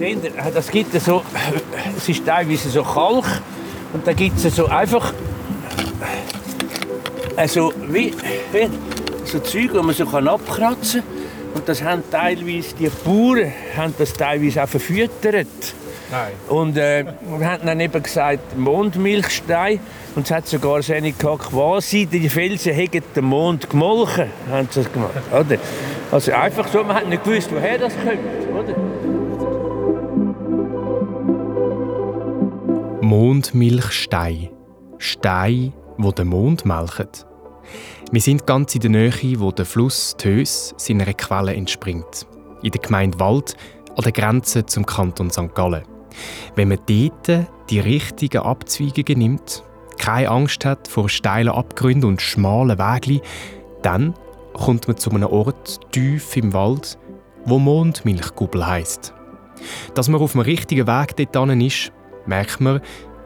Seht ihr, das gibt so, es ist teilweise so Kalk und da gibt es so einfach, also wie, wie so Zeug, die man so abkratzen kann. Und das haben teilweise die Bauern haben das teilweise auch verfüttert. Nein. Und äh, wir haben dann eben gesagt, Mondmilchstein. Und es hat sogar seine gehabt, quasi die Felsen hätten den Mond gemolken, haben sie das gemacht. Oder? Also einfach so, man hat nicht gewusst, woher das kommt. Oder? Mondmilchstein. Stein, wo den Mond melken. Wir sind ganz in der Nähe, wo der Fluss Tös seiner Quelle entspringt. In der Gemeinde Wald, an der Grenze zum Kanton St. Gallen. Wenn man dort die richtigen Abzweigungen nimmt, keine Angst hat vor steilen Abgründen und schmalen Wegen, dann kommt man zu einem Ort tief im Wald, wo Mondmilchgubel heisst. Dass man auf dem richtigen Weg dort ist, merkt man,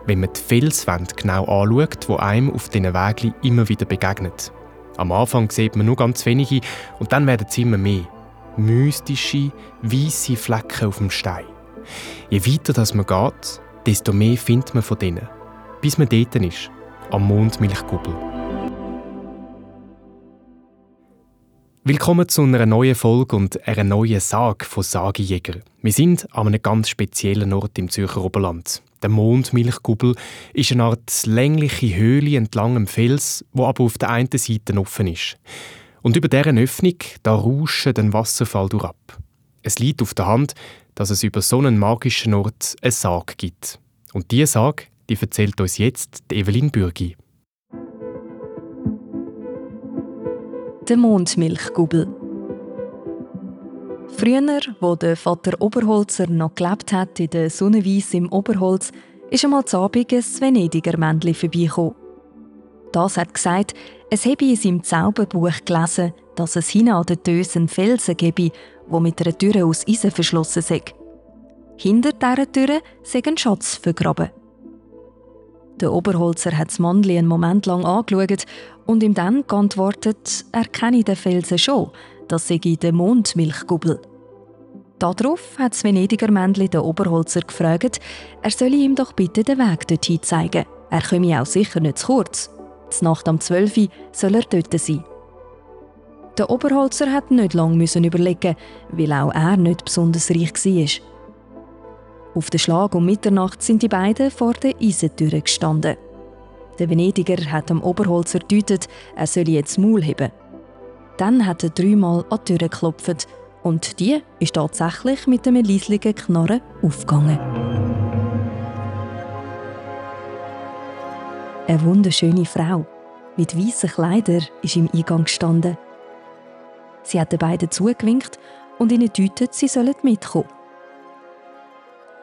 wenn man die Felswände genau anschaut, die einem auf diesen Wegen immer wieder begegnet. Am Anfang sieht man nur ganz wenige und dann werden es immer mehr. Mystische, weiße Flecken auf dem Stein. Je weiter das man geht, desto mehr findet man von denen. Bis man dort ist, am Mondmilchkuppel. Willkommen zu einer neuen Folge und einer neuen Sage von Sagejäger. Wir sind an einem ganz speziellen Ort im Zürcher Oberland. Der Mondmilchkuppel ist eine Art längliche Höhle entlang dem Fels, wo aber auf der einen Seite offen ist. Und über deren Öffnung da rauscht ein Wasserfall durch ab. Es liegt auf der Hand, dass es über so einen magischen Ort eine Sage gibt. Und diese Sage, die erzählt uns jetzt Evelyn Bürgi. Der Mondmilchgubel. Früher, wo der Vater Oberholzer noch gelebt hat in der Sonnenweise im Oberholz, ist einmal zu Abend ein Venediger Männchen vorbeigekommen. Das hat gesagt, es habe in seinem Zauberbuch gelesen, dass es hinten an den Dösen Felsen gebe, wo mit einer Tür aus Eisen verschlossen sei. Hinter dieser Tür sei ein Schatz vergraben. Der Oberholzer hat das Mannli einen Moment lang angeschaut und ihm dann geantwortet, er kenne den Felsen schon, das sei der Mondmilchgubbel. Darauf hat das Venediger Männchen den Oberholzer gefragt, er solle ihm doch bitte den Weg dorthin zeigen. Er komme auch sicher nicht zu kurz. Z Nacht um 12 Uhr soll er dort sein. Der Oberholzer hat nicht lange überlegen, weil auch er nicht besonders reich war. Auf den Schlag um Mitternacht sind die beiden vor der Eisentüre gestanden. Der Venediger hat dem Oberholzer gedeutet, er solle jetzt Maul heben. Dann hat er dreimal an die Tür geklopft und die ist tatsächlich mit einem leislichen Knarren aufgegangen. Eine wunderschöne Frau mit weißen Kleidern ist im Eingang gestanden. Sie hat den beiden zugewinkt und ihnen deutet, sie sollen mitkommen.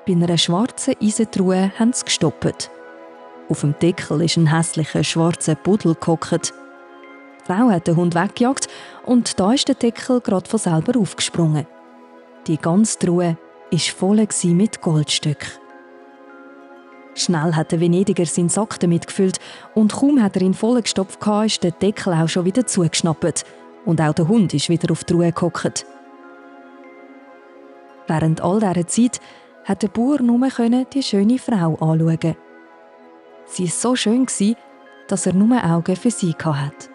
Bei einer schwarzen Eisentruhe haben sie gestoppt. Auf dem Deckel ist ein hässlicher schwarzer Pudel gehockt. Die Frau hat den Hund weggejagt und da ist der Deckel gerade von selber aufgesprungen. Die ganze Truhe war voll mit Goldstücken. Schnell hat der Venediger seinen Sack damit gefüllt und kaum hat er ihn vollgestopft, ist der Deckel auch schon wieder zugeschnappt. Und auch der Hund ist wieder auf die Ruhe gehockt. Während all dieser Zeit hat der Bauer nur die schöne Frau anschauen. Sie war so schön, dass er nur Augen für sie hatte.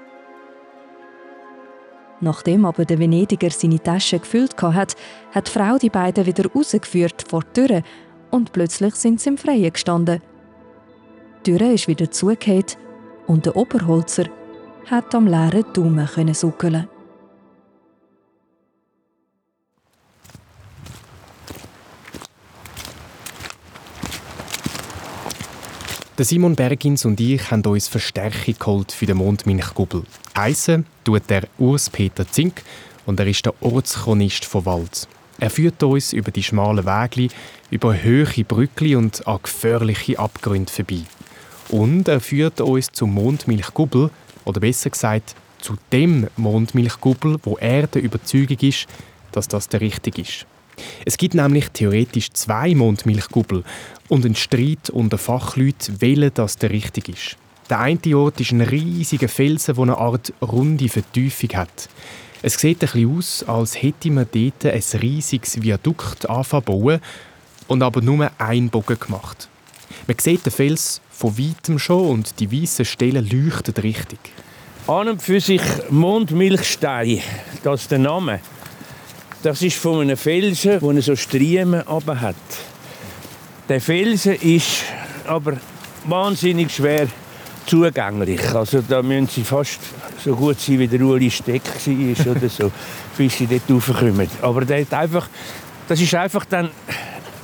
Nachdem aber der Venediger seine Tasche gefüllt hatte, hat die Frau die beiden wieder rausgeführt vor die Tür und plötzlich sind sie im Freien gestanden. Die Tür ist wieder zugehört und der Oberholzer hat am leeren Daumen suckeln. Der Simon Bergins und ich haben uns Verstärkung geholt für den Mondmilchgubbel. Heissen tut der Urs Peter Zink und er ist der Ortschronist von Wald. Er führt uns über die schmalen Wege, über hohe Brückli und an gefährliche Abgründe vorbei. Und er führt uns zum Mondmilchgubbel, oder besser gesagt, zu dem Mondmilchgubbel, wo er der Überzeugung ist, dass das der richtige ist. Es gibt nämlich theoretisch zwei Mondmilchgubbel und ein Streit unter Fachleuten, welcher das der richtige ist. Der eine Ort ist ein riesiger Felsen, der eine Art runde Vertiefung hat. Es sieht ein bisschen aus, als hätte man dort ein riesiges Viadukt angefangen und aber nur einen Bogen gemacht. Man sieht den Fels von weitem schon und die weißen Stellen leuchten richtig. An und für sich Mondmilchstein, das ist der Name. Das ist von einem Felsen, der so Striemen hat. Der Felsen ist aber wahnsinnig schwer zugänglich. Also da müssen sie fast so gut sein, wie der Uli Steck war oder so, bis sie dort raufkommen. Aber der hat einfach, das ist einfach dann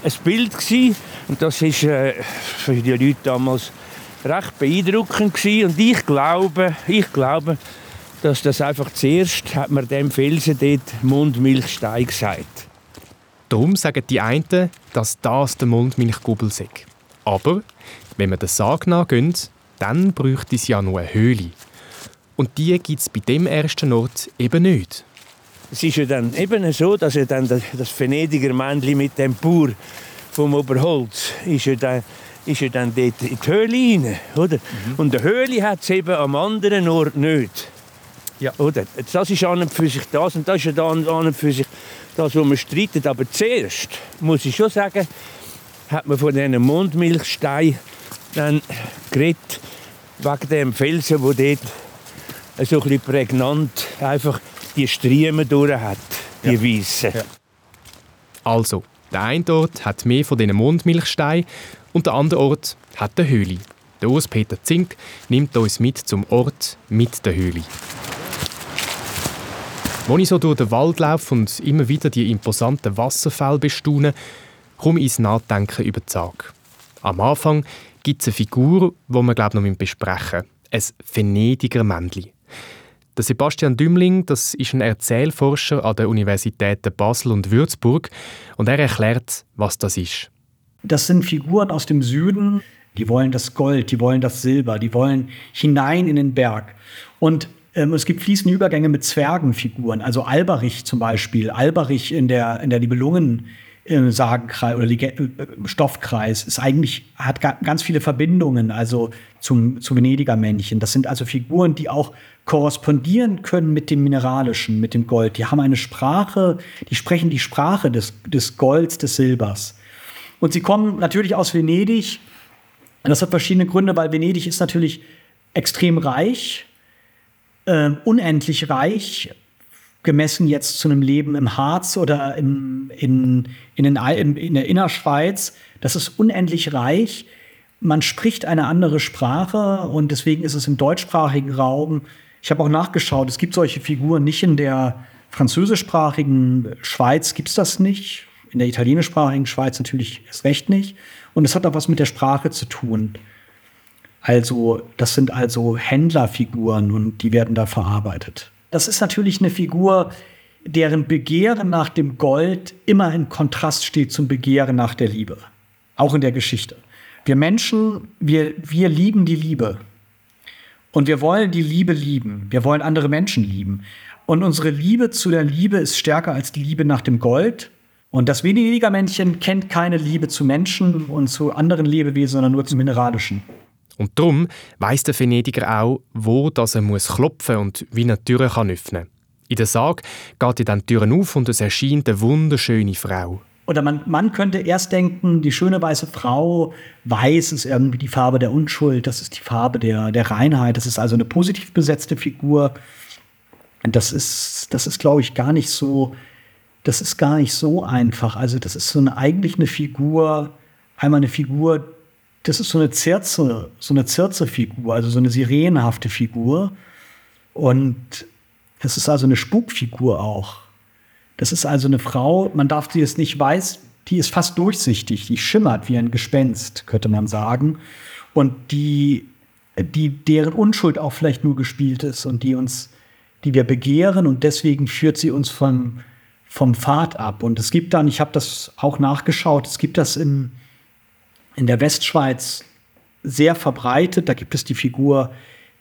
ein Bild gewesen, und das ist äh, für die Leute damals recht beeindruckend gewesen. Und ich glaube, ich glaube, dass das einfach zuerst hat man dem Felsen dort Mundmilchstein gesagt. Darum sagen die einen, dass das der Mundmilchgubbel sei. Aber wenn man den Sag nachgeht, dann bräuchte es ja nur eine Höhle. Und die gibt es bei dem ersten Ort eben nicht. Es ist ja dann eben so, dass ja dann das Venediger Männchen mit dem Bauer vom Oberholz ist ja dann, ist ja dann dort in die Höhle rein, oder? Mhm. Und die Höhle hat es eben am anderen Ort nicht. Ja. Oder? Das ist an und für sich das und das ist an und für sich das, was man streitet. Aber zuerst, muss ich schon sagen, hat man von diesen Mondmilchsteinen dann geredet, wegen dem Felsen, wo dort so ein bisschen prägnant einfach die Striemen durch hat, die ja. weißen. Ja. Also, der eine Ort hat mehr von diesen Mondmilchsteinen und der andere Ort hat eine Höhle. Der Urs-Peter Zink nimmt uns mit zum Ort mit der Höhle. Als ich so durch den Wald laufe und immer wieder die imposanten Wasserfälle bestaune, komme ich ins Nachdenken über die Sage. Am Anfang gibt es eine Figur, die wir glaube noch besprechen. Ein Venediger Männchen. Der Sebastian Dümling das ist ein Erzählforscher an den Universitäten Basel und Würzburg und er erklärt, was das ist. Das sind Figuren aus dem Süden, die wollen das Gold, die wollen das Silber, die wollen hinein in den Berg. Und ähm, es gibt fließende Übergänge mit Zwergenfiguren, also Alberich zum Beispiel. Alberich in der, in der Nibelungen Sagenkreis oder äh, Stoffkreis ist eigentlich, hat ganz viele Verbindungen, also zum, zu Venediger Männchen. Das sind also Figuren, die auch korrespondieren können mit dem Mineralischen, mit dem Gold. Die haben eine Sprache, die sprechen die Sprache des, des Golds, des Silbers. Und sie kommen natürlich aus Venedig. Das hat verschiedene Gründe, weil Venedig ist natürlich extrem reich, äh, unendlich reich, gemessen jetzt zu einem Leben im Harz oder im, in, in, den, in, in der Innerschweiz. Das ist unendlich reich. Man spricht eine andere Sprache und deswegen ist es im deutschsprachigen Raum. Ich habe auch nachgeschaut, es gibt solche Figuren nicht in der französischsprachigen Schweiz, gibt es das nicht. In der italienischsprachigen Schweiz natürlich erst recht nicht. Und es hat auch was mit der Sprache zu tun. Also, das sind also Händlerfiguren und die werden da verarbeitet. Das ist natürlich eine Figur, deren Begehren nach dem Gold immer in Kontrast steht zum Begehren nach der Liebe. Auch in der Geschichte. Wir Menschen, wir, wir lieben die Liebe. Und wir wollen die Liebe lieben. Wir wollen andere Menschen lieben. Und unsere Liebe zu der Liebe ist stärker als die Liebe nach dem Gold. Und das Venediger-Männchen kennt keine Liebe zu Menschen und zu anderen Lebewesen, sondern nur zu mineralischen. Und darum weiss der Venediger auch, wo dass er muss klopfen und wie Tür kann öffnen In der Sage geht dann die Türen auf und es erscheint eine wunderschöne Frau. Oder man, man könnte erst denken, die schöne weiße Frau, weiß ist irgendwie die Farbe der Unschuld, das ist die Farbe der, der Reinheit, das ist also eine positiv besetzte Figur. Das ist, das ist, glaube ich, gar nicht so, das ist gar nicht so einfach. Also, das ist so eine, eigentlich eine Figur, einmal eine Figur, das ist so eine Zirze, so eine Zirze-Figur, also so eine sirenenhafte Figur. Und es ist also eine Spukfigur auch. Das ist also eine Frau, man darf sie jetzt nicht weiß, die ist fast durchsichtig, die schimmert wie ein Gespenst, könnte man sagen. Und die, die, deren Unschuld auch vielleicht nur gespielt ist und die uns, die wir begehren und deswegen führt sie uns vom, vom Pfad ab. Und es gibt dann, ich habe das auch nachgeschaut, es gibt das im, in der Westschweiz sehr verbreitet. Da gibt es die Figur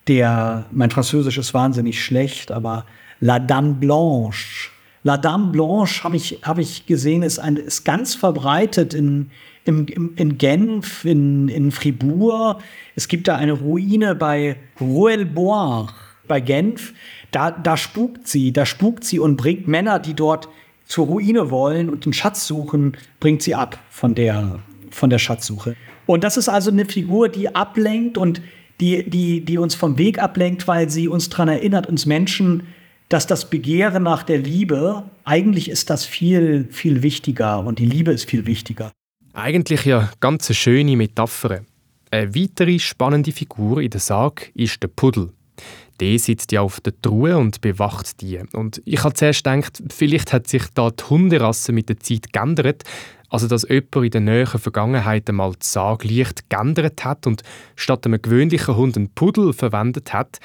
der, mein Französisch ist wahnsinnig schlecht, aber La Dame Blanche. La Dame Blanche habe ich, hab ich gesehen, ist, ein, ist ganz verbreitet in, in, in Genf, in, in Fribourg. Es gibt da eine Ruine bei Rouellebois bei Genf. Da, da spukt sie, da spukt sie und bringt Männer, die dort zur Ruine wollen und den Schatz suchen, bringt sie ab von der, von der Schatzsuche. Und das ist also eine Figur, die ablenkt und die, die, die uns vom Weg ablenkt, weil sie uns daran erinnert, uns Menschen, dass das Begehren nach der Liebe, eigentlich ist das viel, viel wichtiger und die Liebe ist viel wichtiger. Eigentlich ja ganz eine schöne Metapher. Eine weitere spannende Figur in der Sage ist der Puddel. Der sitzt ja auf der Truhe und bewacht die. Und ich habe zuerst gedacht, vielleicht hat sich da die Hunderasse mit der Zeit geändert. Also, dass jemand in der näheren Vergangenheit einmal die Sage leicht geändert hat und statt einem gewöhnlichen Hund einen Puddel verwendet hat.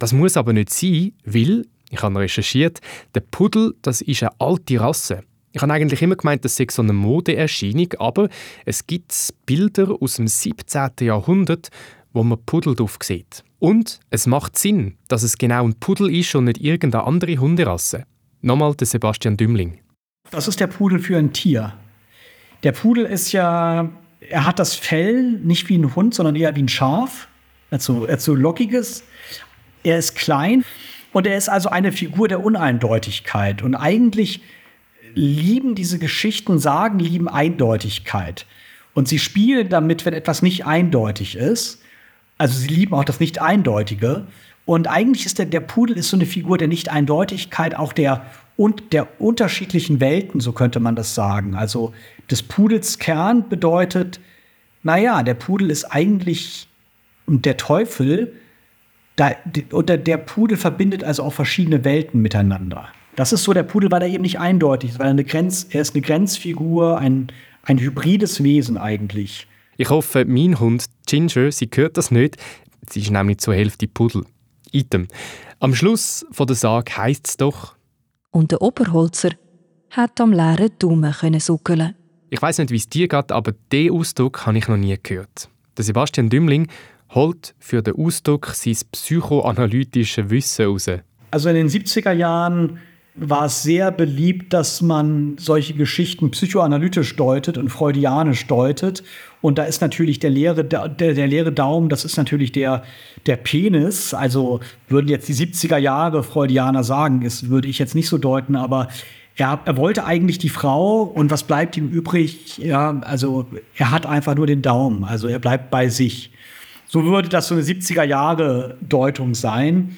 Das muss aber nicht sein, weil, ich habe recherchiert, der Puddel, das ist eine alte Rasse. Ich habe eigentlich immer gemeint, das sei so eine Modeerscheinung, aber es gibt Bilder aus dem 17. Jahrhundert, wo man Puddel drauf sieht. Und es macht Sinn, dass es genau ein Pudel ist und nicht irgendeine andere Hunderasse. Nochmal der Sebastian Dümling. Das ist der Pudel für ein Tier. Der Pudel ist ja, er hat das Fell nicht wie ein Hund, sondern eher wie ein Schaf. Er hat so, hat so lockiges. Er ist klein und er ist also eine Figur der Uneindeutigkeit. Und eigentlich lieben diese Geschichten, sagen, lieben Eindeutigkeit. Und sie spielen damit, wenn etwas nicht eindeutig ist. Also sie lieben auch das Nicht-Eindeutige. Und eigentlich ist der, der Pudel ist so eine Figur der Nicht-Eindeutigkeit, auch der, und der unterschiedlichen Welten, so könnte man das sagen. Also des Pudels Kern bedeutet, naja, der Pudel ist eigentlich der Teufel, da, oder der Pudel verbindet also auch verschiedene Welten miteinander. Das ist so der Pudel, weil er eben nicht eindeutig weil er, eine Grenz, er ist eine Grenzfigur, ein, ein hybrides Wesen eigentlich. Ich hoffe, mein Hund Ginger, sie hört das nicht. Sie ist nämlich zur Hälfte Pudel. Item. Am Schluss von der Sage heisst es doch. Und der Oberholzer hat am leeren Daumen können suckeln. Ich weiß nicht, wie es dir geht, aber diesen Ausdruck habe ich noch nie gehört. Der Sebastian Dümling holt für den Ausdruck sein psychoanalytisches Wissen raus. Also in den 70er Jahren war es sehr beliebt, dass man solche Geschichten psychoanalytisch deutet und freudianisch deutet. Und da ist natürlich der leere, der, der leere Daumen, das ist natürlich der, der Penis. Also würden jetzt die 70er Jahre Freudianer sagen, das würde ich jetzt nicht so deuten, aber er, er wollte eigentlich die Frau und was bleibt ihm übrig? Ja, also er hat einfach nur den Daumen, also er bleibt bei sich. So würde das so eine 70er Jahre Deutung sein.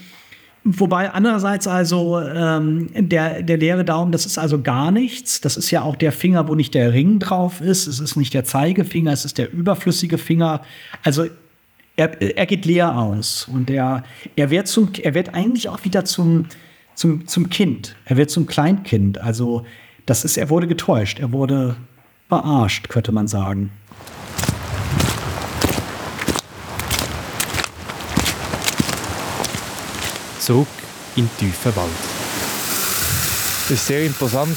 Wobei andererseits also ähm, der, der leere Daumen, das ist also gar nichts. Das ist ja auch der Finger, wo nicht der Ring drauf ist. Es ist nicht der Zeigefinger, es ist der überflüssige Finger. Also er, er geht leer aus. Und er, er, wird zum, er wird eigentlich auch wieder zum, zum, zum Kind. Er wird zum Kleinkind. Also das ist, er wurde getäuscht. Er wurde verarscht, könnte man sagen. Zurück in den tiefen Wald. Das ist sehr imposant.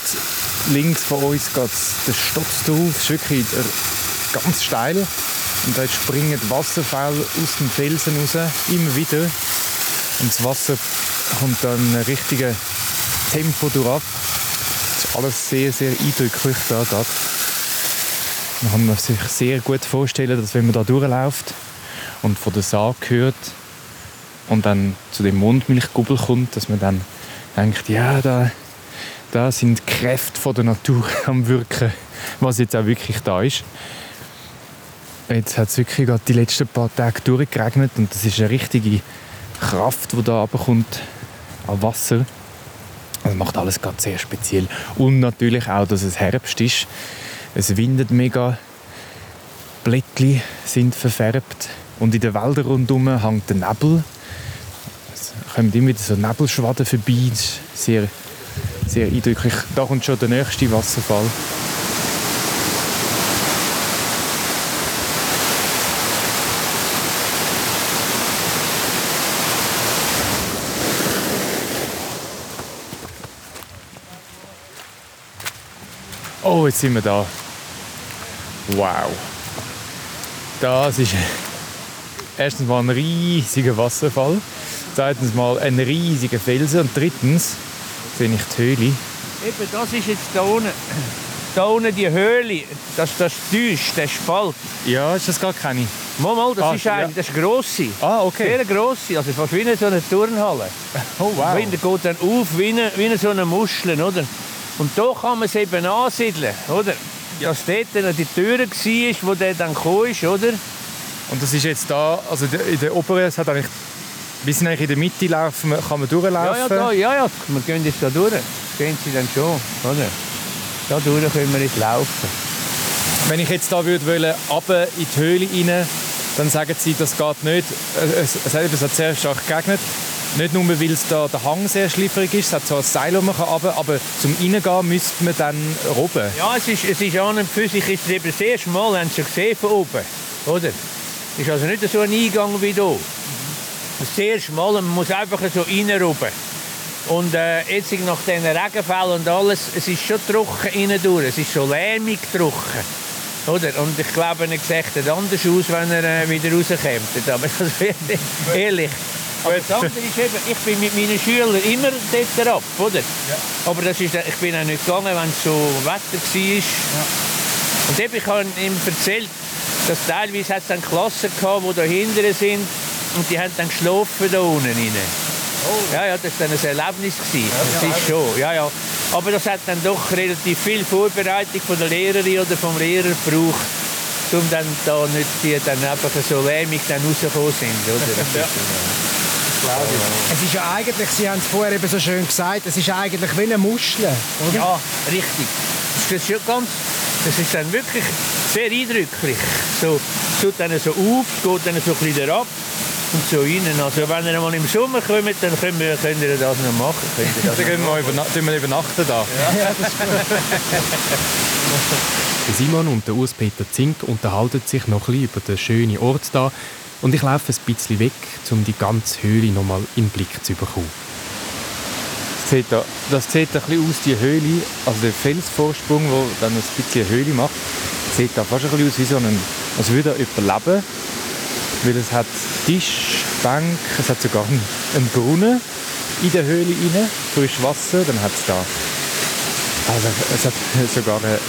Links von uns geht der Stock drauf. Es ist wirklich ganz steil. Und da springen Wasserfälle aus dem Felsen raus, immer wieder. Und das Wasser kommt dann in einem richtigen Tempo durch. Das ist alles sehr, sehr eindrücklich da gerade. Man kann sich sehr gut vorstellen, dass wenn man da durchläuft und von der Saat hört, und dann zu dem Mondmilchgubbel kommt, dass man dann denkt, ja, da, da sind Kräfte von der Natur am Wirken, was jetzt auch wirklich da ist. Jetzt hat es wirklich gerade die letzten paar Tage durchgeregnet und das ist eine richtige Kraft, die da kommt an Wasser. Das macht alles gerade sehr speziell. Und natürlich auch, dass es Herbst ist. Es windet mega, Blättchen sind verfärbt und in den Wäldern rundherum hängt der Nebel kommen immer wieder so Nebelschwaden vorbei. Sehr, sehr eindrücklich. Da kommt schon der nächste Wasserfall. Oh, jetzt sind wir da. Wow. Das ist erstens mal ein riesiger Wasserfall. Zweitens mal ein riesiger Felsen und drittens sehe ich die Höhle. Eben, das ist jetzt da unten. Da unten die Höhle, das, das Tisch, der Spalt. Ja, ist das gar keine? Mal, mal, das ah, ist eine, ja. das ist grosse. Ah, okay. Sehr grosse, also fast wie so eine Turnhalle. Oh, wow. Und der geht dann auf wie eine, wie eine so eine Muschel, oder? Und da kann man es eben ansiedeln, oder? Dass dort die Tür war, wo der dann kam, oder? Und das ist jetzt da, also in der oberen, es hat eigentlich, bis eigentlich in der Mitte laufen, kann man durchlaufen? Ja, ja, da, ja, ja, wir gehen jetzt da durch. Gehen Sie dann schon, oder? Da durch können wir jetzt laufen. Wenn ich jetzt da würde wollen, runter in die Höhle rein, dann sagen Sie, das geht nicht. Es, hat sehr stark geregnet. Nicht nur, weil es da der Hang sehr schliffrig ist, es hat so ein Seil, das man runter aber zum Reingehen müsste man dann oben. Ja, es ist, es ist an und für sich ist es eben sehr schmal, haben Sie gesehen von oben, oder? Es ist also nicht so ein Eingang wie hier. Sehr schmal und man muss einfach so reinrubben. Und äh, jetzt nach diesen Regenfällen und alles, es ist schon trocken innen durch, es ist schon lärmig trocken. Oder? Und ich glaube, er sieht anders aus, wenn er äh, wieder rauskommt. Aber das ehrlich. Aber das andere ist eben, ich bin mit meinen Schülern immer dort ab, oder? Ja. Aber das ist, ich bin auch nicht gegangen, wenn es so Wetter war. Ja. Und eben, ich habe ihm erzählt, dass teilweise hat es dann Klassen gehabt, die da hinten sind und die haben dann geschlafen da unten rein. Oh. Ja, ja, das war dann ein Erlebnis. Gewesen. Ja, das ist schon, ja, ja. Aber das hat dann doch relativ viel Vorbereitung von der Lehrerin oder vom Lehrer gebraucht, um dann da nicht die dann einfach so lärmig dann rausgekommen sind. Oder? Ja. Es ist ja eigentlich, Sie haben es vorher eben so schön gesagt, es ist eigentlich wie eine Muschel, oder? Ja, richtig. Das ist, schon ganz, das ist dann wirklich sehr eindrücklich. So, es tut dann so auf, geht dann so ein bisschen ab und so rein. Also wenn ihr mal im Sommer kommt, dann können wir, könnt ihr das noch machen. Könnt ihr das dann gehen wir, überna wir übernachten da. Ja. das ist gut. Simon und der Urs-Peter Zink unterhalten sich noch ein bisschen über den schönen Ort da und ich laufe ein bisschen weg, um die ganze Höhle noch mal in den Blick zu bekommen. Das sieht, da, das sieht ein bisschen aus, die Höhle, also der Felsvorsprung, der dann ein bisschen eine Höhle macht, sieht da fast ein bisschen aus wie so ein, als würde er überleben weil es hat Tisch, Bank, es hat sogar einen Brunnen in der Höhle rein, frisch Wasser, dann hat es da also es hat sogar eine,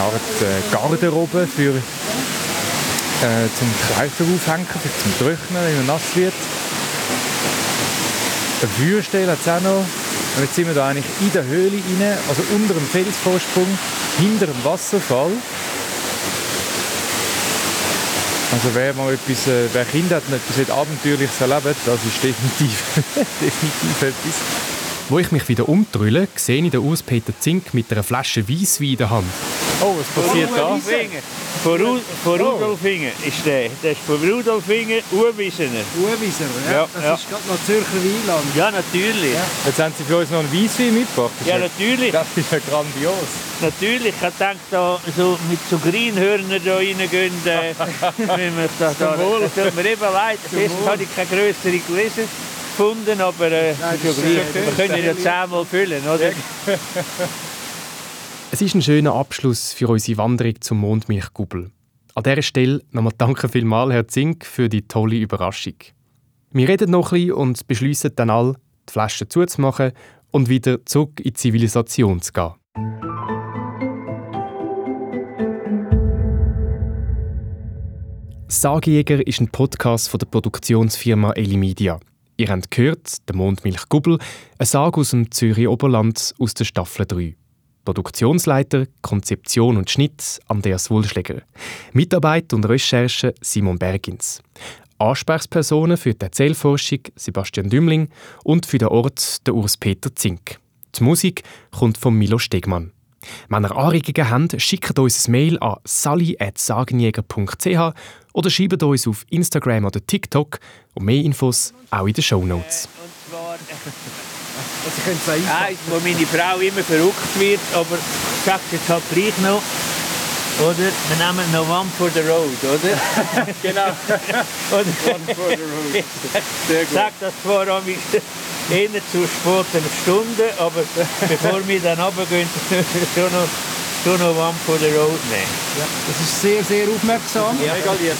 Art äh, Garderobe für äh, zum Kleider aufhängen, zum Trocknen, wenn er nass wird. Eine Feuerstelle hat es auch noch. Und jetzt sind wir da eigentlich in der Höhle rein, also unter dem Felsvorsprung, hinter dem Wasserfall. Also wer mal etwas, äh, wer Kinder hat und etwas Abenteuerliches erlebt, das ist definitiv, definitiv etwas. Wo ich mich wieder umdrülle, sehe ich den Urs-Peter Zink mit einer Flasche Weisswein in der Hand. Oh, was passiert da? Von, Ru von oh. Rudolfingen ist der. Der ist von Rudolfingen Urwiesener. Urwiesener, ja. ja. Das ja. ist gerade noch Zürcher Weinland. Ja, natürlich. Ja. Jetzt haben Sie für uns noch einen Weisswein mitgebracht. Ja, natürlich. Das ist ja grandios. Natürlich. Ich dachte, da so mit so Grünhörnern da reingehen, äh, wenn wir da, da, das tut mir eben leid. Jetzt habe ich keine größere gelesen gefunden, aber äh, Nein, wir können ja zehnmal füllen, oder? Es ist ein schöner Abschluss für unsere Wanderung zum Mondmilchkuppel. An dieser Stelle nochmal danke vielmals, Herr Zink, für die tolle Überraschung. Wir reden noch ein und beschließen dann all, die Flaschen zuzumachen und wieder zurück in die Zivilisation zu gehen. Sagejäger ist ein Podcast von der Produktionsfirma Elimedia. Ihr habt gehört, der Mondmilchkubbel, ein Sag aus dem Zürich Oberland aus der Staffel 3. Produktionsleiter, Konzeption und Schnitt Andreas Wulschläger. Mitarbeit und Recherche Simon Bergins. Ansprechpersonen für die Erzählforschung Sebastian Dümling und für den Ort der Urs-Peter Zink. Die Musik kommt von Milo Stegmann. Wenn ihr Anregungen habt, schickt uns ein Mail an sally.sagenjäger.ch oder schreibt uns auf Instagram oder TikTok und mehr Infos auch in den Show Notes. Also könnte es Eins, wo meine Frau immer verrückt wird, aber ich sage jetzt halt gleich noch. Oder? Wir nehmen noch One for the Road, oder? genau. oder? One for the Road. Sehr gut. Ich sage das zwar an mich eher zu späten Stunden, aber bevor wir dann runtergehen, schon noch, schon noch One for the Road nehmen. Ja, das ist sehr, sehr aufmerksam. Ja, mega lieb.